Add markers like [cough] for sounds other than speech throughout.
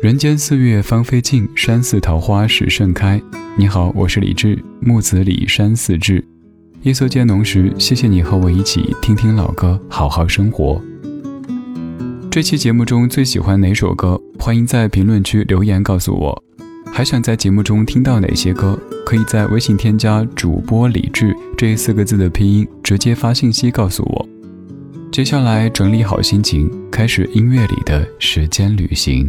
人间四月芳菲尽，山寺桃花始盛开。你好，我是李志，木子李山寺志。夜色渐浓时，谢谢你和我一起听听老歌，好好生活。这期节目中最喜欢哪首歌？欢迎在评论区留言告诉我。还想在节目中听到哪些歌？可以在微信添加主播李志这四个字的拼音，直接发信息告诉我。接下来整理好心情，开始音乐里的时间旅行。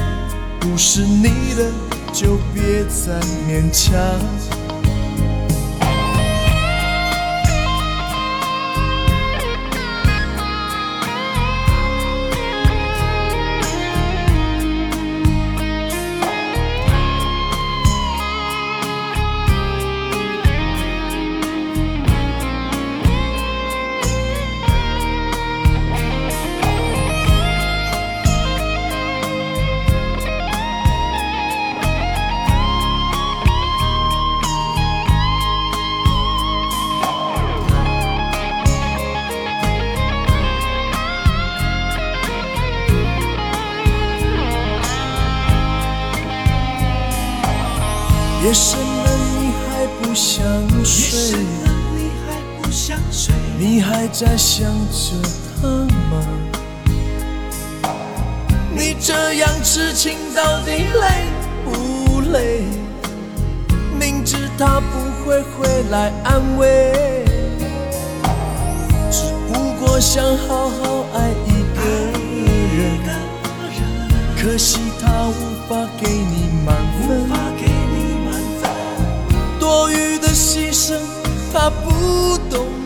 不是你的就别再勉强。你还在想着他吗？你这样痴情到底累不累？明知他不会回来安慰，只不过想好好爱一个人。可惜他无法给你满分。多余的牺牲，他不懂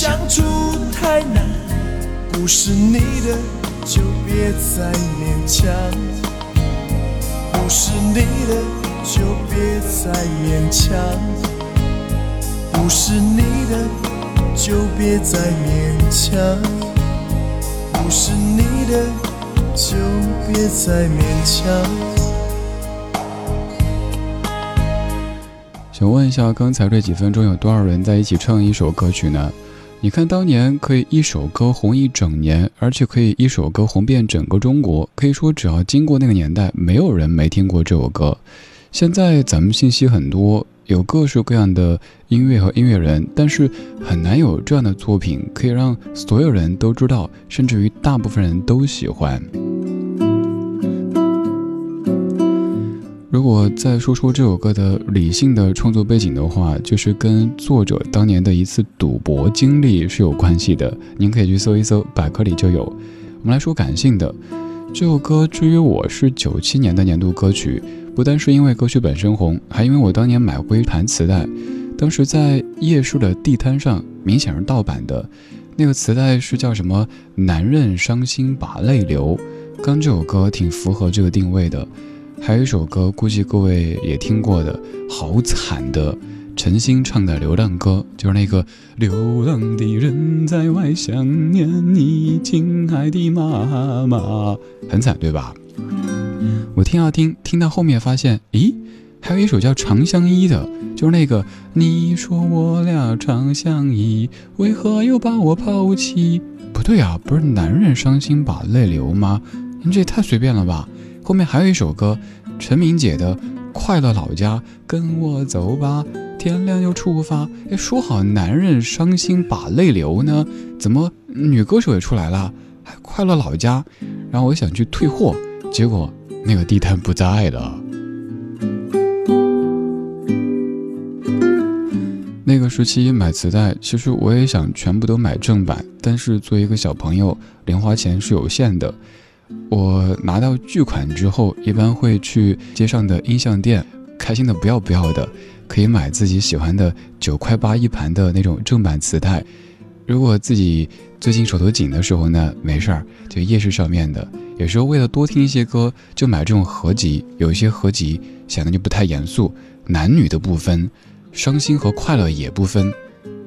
相处太难。不是你的就别再勉强，不是你的就别再勉强，不是你的。就别再勉强，不是你的就别再勉强。想问一下，刚才这几分钟有多少人在一起唱一首歌曲呢？你看，当年可以一首歌红一整年，而且可以一首歌红遍整个中国，可以说只要经过那个年代，没有人没听过这首歌。现在咱们信息很多。有各式各样的音乐和音乐人，但是很难有这样的作品可以让所有人都知道，甚至于大部分人都喜欢。如果再说说这首歌的理性的创作背景的话，就是跟作者当年的一次赌博经历是有关系的。您可以去搜一搜，百科里就有。我们来说感性的，这首歌至于我是九七年的年度歌曲。不单是因为歌曲本身红，还因为我当年买过一盘磁带，当时在夜市的地摊上，明显是盗版的。那个磁带是叫什么？男人伤心把泪流。刚这首歌挺符合这个定位的。还有一首歌，估计各位也听过的，好惨的，陈星唱的《流浪歌》，就是那个流浪的人在外想念你，亲爱的妈妈，很惨，对吧？我听啊听，听到后面发现，咦，还有一首叫《长相依》的，就是那个你说我俩长相依，为何又把我抛弃？不对啊，不是男人伤心把泪流吗？您这也太随便了吧！后面还有一首歌，陈明姐的《快乐老家》，跟我走吧，天亮又出发。哎，说好男人伤心把泪流呢，怎么女歌手也出来了？还《快乐老家》，然后我想去退货，结果。那个地摊不在了。那个时期买磁带，其实我也想全部都买正版，但是作为一个小朋友，零花钱是有限的。我拿到巨款之后，一般会去街上的音像店，开心的不要不要的，可以买自己喜欢的九块八一盘的那种正版磁带。如果自己最近手头紧的时候呢，没事儿就夜市上面的。有时候为了多听一些歌，就买这种合集。有一些合集显得就不太严肃，男女的不分，伤心和快乐也不分。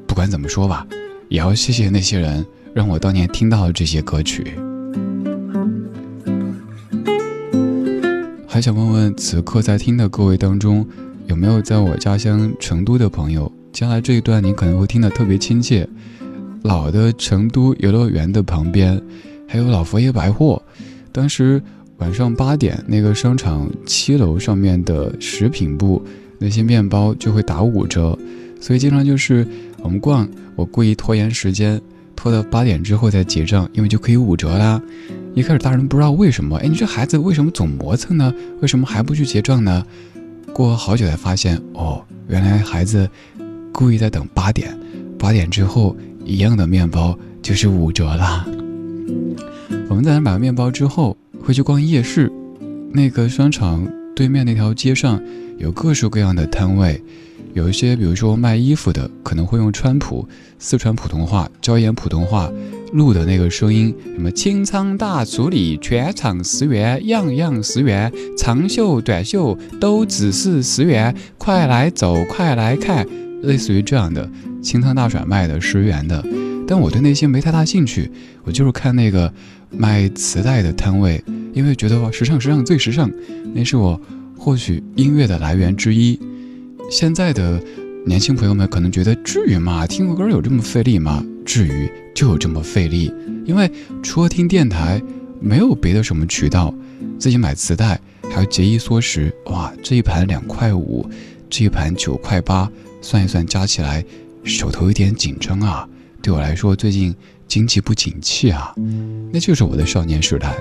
不管怎么说吧，也要谢谢那些人，让我当年听到了这些歌曲。还想问问，此刻在听的各位当中，有没有在我家乡成都的朋友？将来这一段你可能会听得特别亲切。老的成都游乐园的旁边，还有老佛爷百货。当时晚上八点，那个商场七楼上面的食品部那些面包就会打五折，所以经常就是我们逛，我故意拖延时间，拖到八点之后再结账，因为就可以五折啦。一开始大人不知道为什么，哎，你这孩子为什么总磨蹭呢？为什么还不去结账呢？过好久才发现，哦，原来孩子故意在等八点，八点之后。一样的面包就是五折啦。我们在那买完面包之后，会去逛夜市。那个商场对面那条街上有各式各样的摊位，有一些比如说卖衣服的，可能会用川普、四川普通话、椒盐普通话录的那个声音，什么清仓大处理全场十元，样样十元，长袖短袖都只是十元，快来走，快来看，类似于这样的。清仓大甩卖的十元的，但我对那些没太大兴趣，我就是看那个卖磁带的摊位，因为觉得哇，时尚时尚最时尚，那是我获取音乐的来源之一。现在的年轻朋友们可能觉得至于吗？听个歌有这么费力吗？至于就有这么费力？因为除了听电台，没有别的什么渠道，自己买磁带还要节衣缩食。哇，这一盘两块五，这一盘九块八，算一算加起来，手头有点紧张啊。对我来说，最近经济不景气啊，那就是我的少年时代。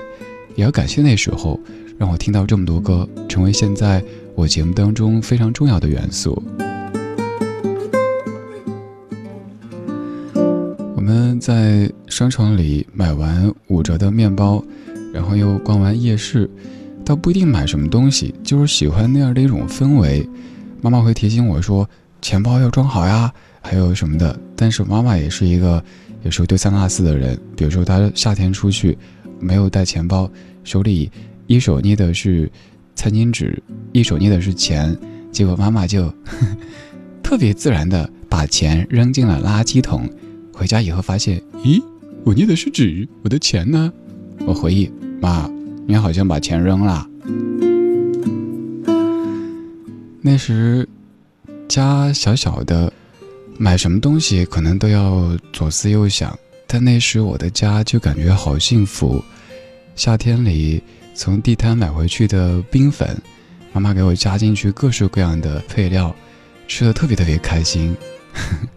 也要感谢那时候，让我听到这么多歌，成为现在我节目当中非常重要的元素。我们在商场里买完五折的面包，然后又逛完夜市，倒不一定买什么东西，就是喜欢那样的一种氛围。妈妈会提醒我说：“钱包要装好呀，还有什么的。”但是妈妈也是一个有时候丢三落四的人，比如说她夏天出去没有带钱包，手里一手捏的是餐巾纸，一手捏的是钱，结果妈妈就 [laughs] 特别自然的把钱扔进了垃圾桶。回家以后发现，咦，我捏的是纸，我的钱呢？我回忆，妈，你好像把钱扔了。那时家小小的，买什么东西可能都要左思右想，但那时我的家就感觉好幸福。夏天里从地摊买回去的冰粉，妈妈给我加进去各式各样的配料，吃的特别特别开心。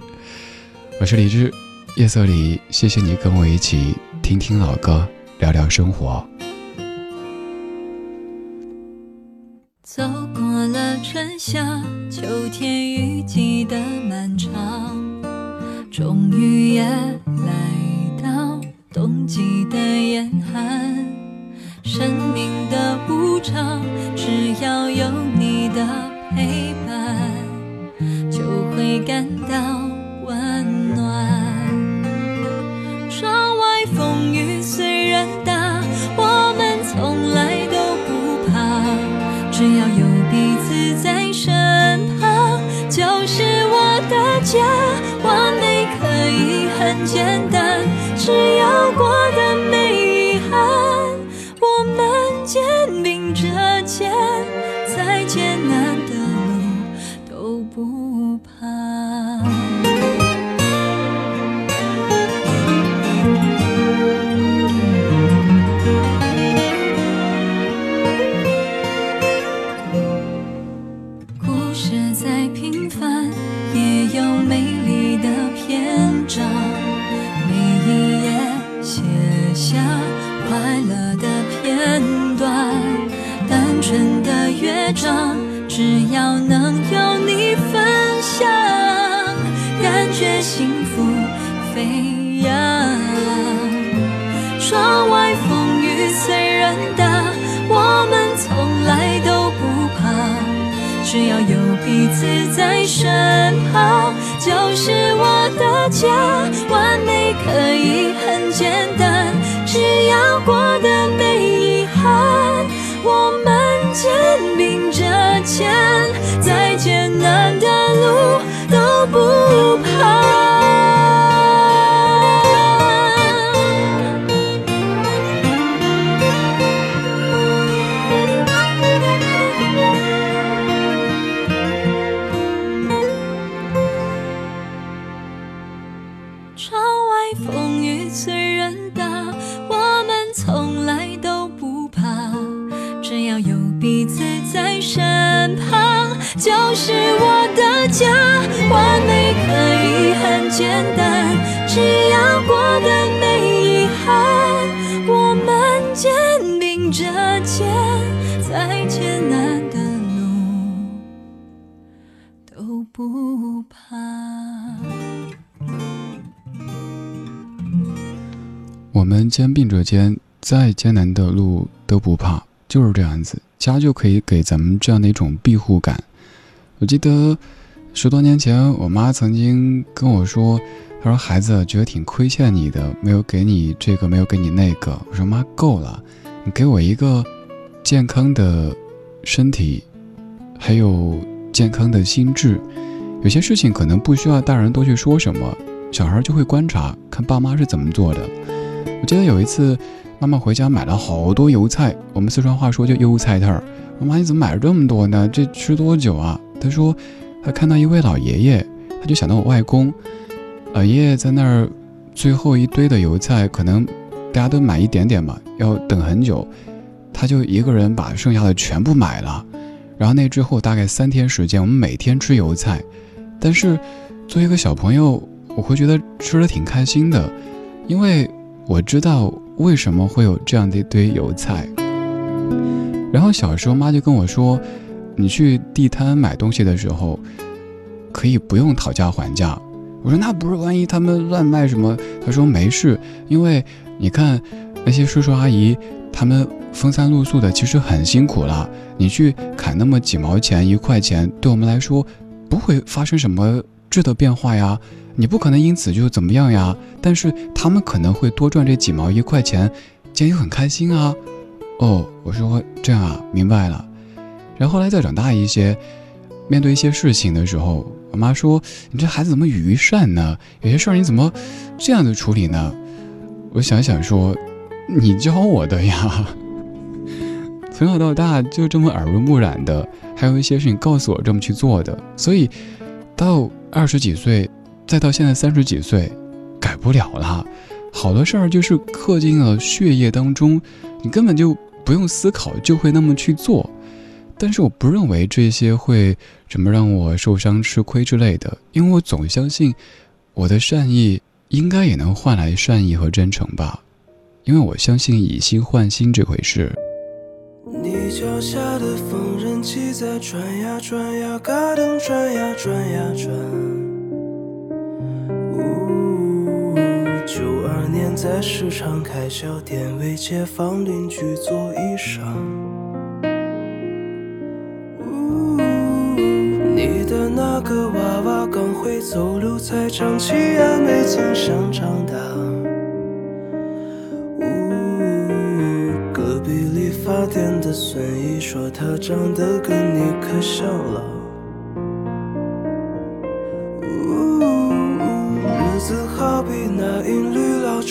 [laughs] 我是李志。夜色里，谢谢你跟我一起听听老歌，聊聊生活。走过了春夏秋天雨季的漫长，终于也来记得严寒深家。完美可以间，再艰难的路都不怕，就是这样子，家就可以给咱们这样的一种庇护感。我记得十多年前，我妈曾经跟我说：“她说孩子觉得挺亏欠你的，没有给你这个，没有给你那个。”我说：“妈，够了，你给我一个健康的身体，还有健康的心智。有些事情可能不需要大人多去说什么，小孩就会观察，看爸妈是怎么做的。”我记得有一次，妈妈回家买了好多油菜，我们四川话说叫油菜摊儿。我妈，你怎么买了这么多呢？这吃多久啊？她说，她看到一位老爷爷，他就想到我外公。老爷爷在那儿最后一堆的油菜，可能大家都买一点点嘛，要等很久，他就一个人把剩下的全部买了。然后那之后大概三天时间，我们每天吃油菜，但是作为一个小朋友，我会觉得吃的挺开心的，因为我知道为什么会有这样的一堆油菜。然后小时候妈就跟我说，你去地摊买东西的时候，可以不用讨价还价。我说那不是万一他们乱卖什么？他说没事，因为你看那些叔叔阿姨，他们风餐露宿的，其实很辛苦了。你去砍那么几毛钱一块钱，对我们来说不会发生什么质的变化呀。你不可能因此就怎么样呀。但是他们可能会多赚这几毛一块钱，这样又很开心啊。哦，我说这样啊，明白了。然后后来再长大一些，面对一些事情的时候。我妈说：“你这孩子怎么愚善呢？有些事儿你怎么这样的处理呢？”我想想说：“你教我的呀，[laughs] 从小到大就这么耳濡目染的，还有一些是你告诉我这么去做的。所以到二十几岁，再到现在三十几岁，改不了了。好多事儿就是刻进了血液当中，你根本就不用思考就会那么去做。”但是我不认为这些会怎么让我受伤吃亏之类的，因为我总相信我的善意应该也能换来善意和真诚吧，因为我相信以心换心这回事。你脚下的缝纫机在转呀转呀，嘎噔转呀转呀转。呜，九二年在市场开小店，为街坊邻居做衣裳。那个娃娃刚会走路，才长齐牙，没曾想长大。呜，隔壁理发店的孙姨说她长得跟你可像了。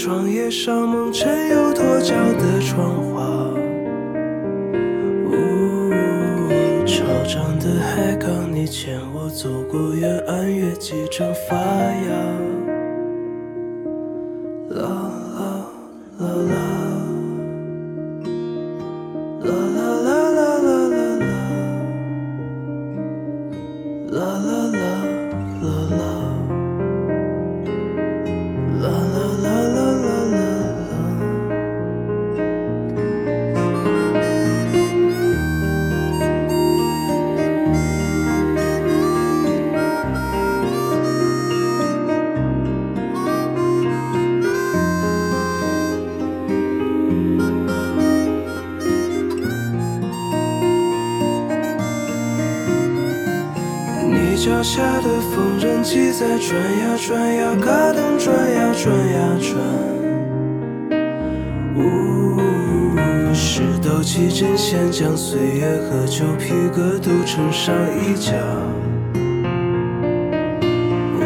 窗叶上蒙尘又脱脚的窗花，呜，潮涨的海港，你牵我走过越岸，月季正发芽。啦啦啦啦，啦啦啦啦啦啦啦，啦啦啦啦啦。下的缝纫机在转呀转呀，嘎噔转呀转呀转。呜，石头起针线将岁月和旧皮革都衬上一角。呜，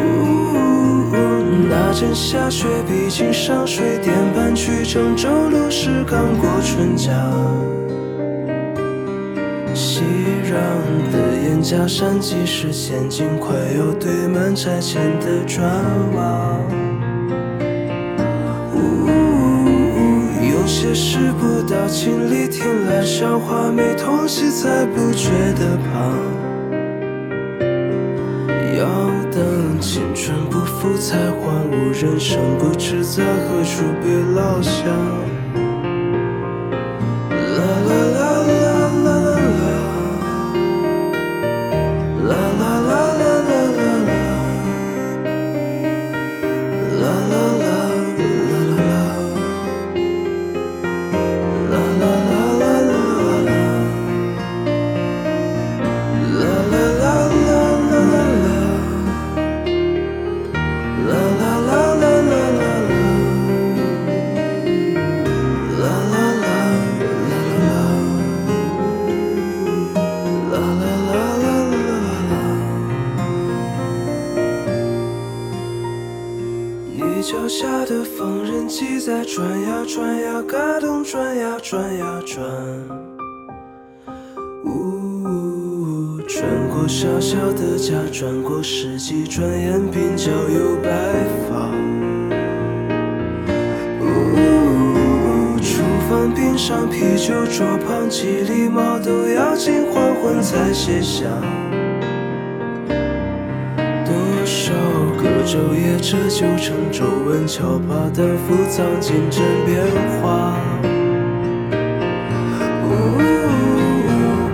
那阵下雪，毕竟上水点半去郑州路时刚过春假。熙攘的沿江山，即使现今快要堆满拆迁的砖瓦。有些事不到亲历，听来笑话，没痛惜才不觉得胖。要等青春不复才还悟，人生不知在何处被落下。几礼貌都要近黄昏才卸下。多少个昼夜，这就成皱纹敲打的浮藏进针变化。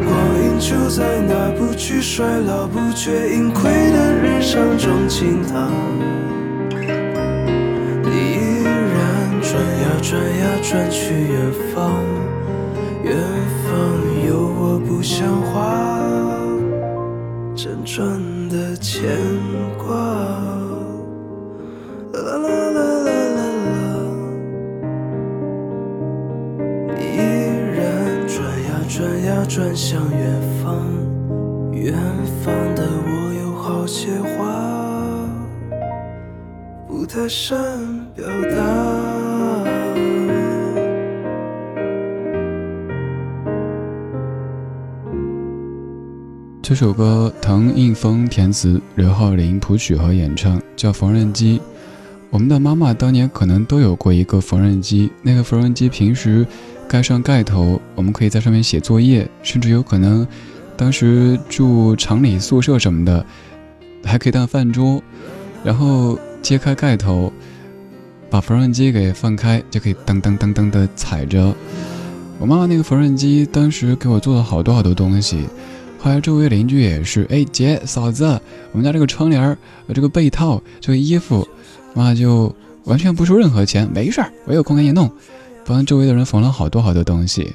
光阴就在那不惧衰老、不觉盈亏的日常中倾淌。转呀转呀转去远方，远像话辗转的牵挂。啦啦啦啦啦啦，依然转呀转呀转向远方，远方的我有好些话不太善表这首歌唐映枫填词，刘浩霖谱曲和演唱，叫《缝纫机》。我们的妈妈当年可能都有过一个缝纫机，那个缝纫机平时盖上盖头，我们可以在上面写作业，甚至有可能当时住厂里宿舍什么的，还可以当饭桌。然后揭开盖头，把缝纫机给放开，就可以噔噔噔噔的踩着。我妈妈那个缝纫机当时给我做了好多好多东西。后来周围邻居也是，哎姐嫂子，我们家这个窗帘儿、这个被套、这个衣服，妈就完全不收任何钱，没事儿，我有空给你弄，帮周围的人缝了好多好多东西。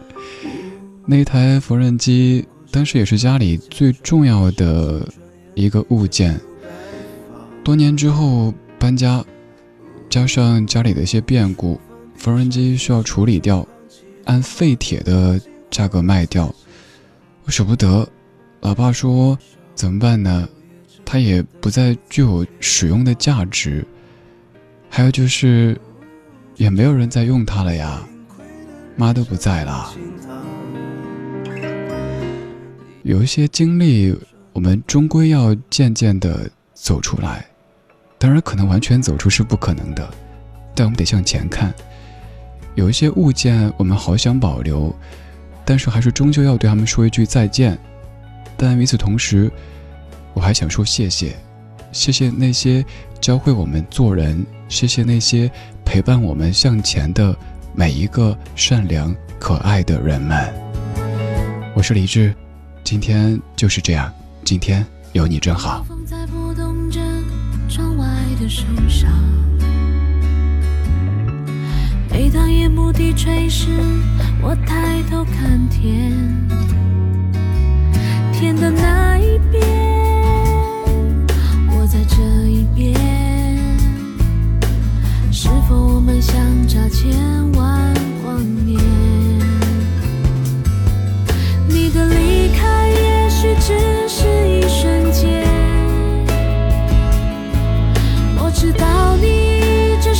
[laughs] 那台缝纫机当时也是家里最重要的一个物件。多年之后搬家，加上家里的一些变故，缝纫机需要处理掉，按废铁的价格卖掉。舍不得，老爸说怎么办呢？它也不再具有使用的价值，还有就是，也没有人在用它了呀，妈都不在了。有一些经历，我们终归要渐渐的走出来，当然可能完全走出是不可能的，但我们得向前看。有一些物件，我们好想保留。但是还是终究要对他们说一句再见，但与此同时，我还想说谢谢，谢谢那些教会我们做人，谢谢那些陪伴我们向前的每一个善良可爱的人们。我是李志，今天就是这样，今天有你真好。每当夜幕低垂时，我抬头看天，天的那一边，我在这一边，是否我们相差千万光年？你的离开也许只是一瞬间，我知道你一直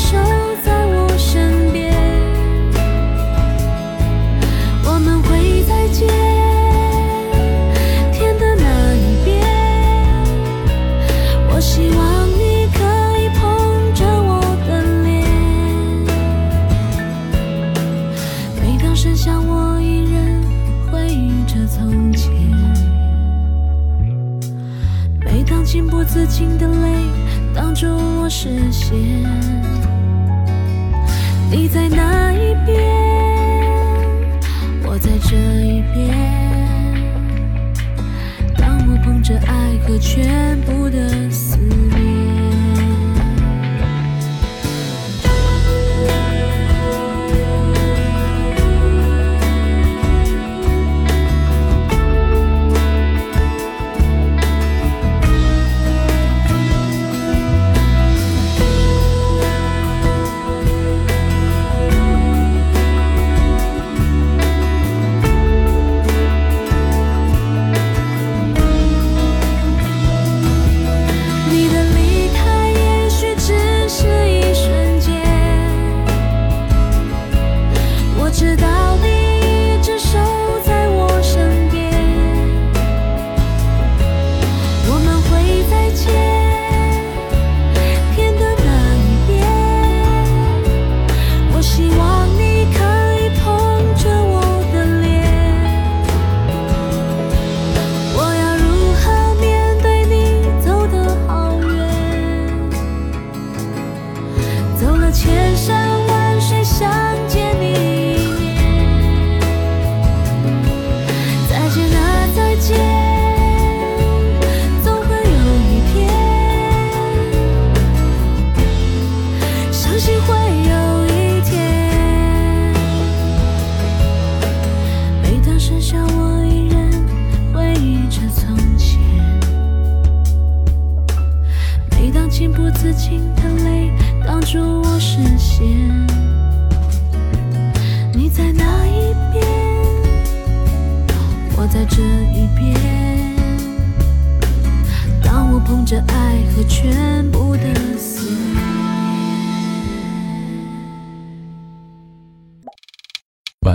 千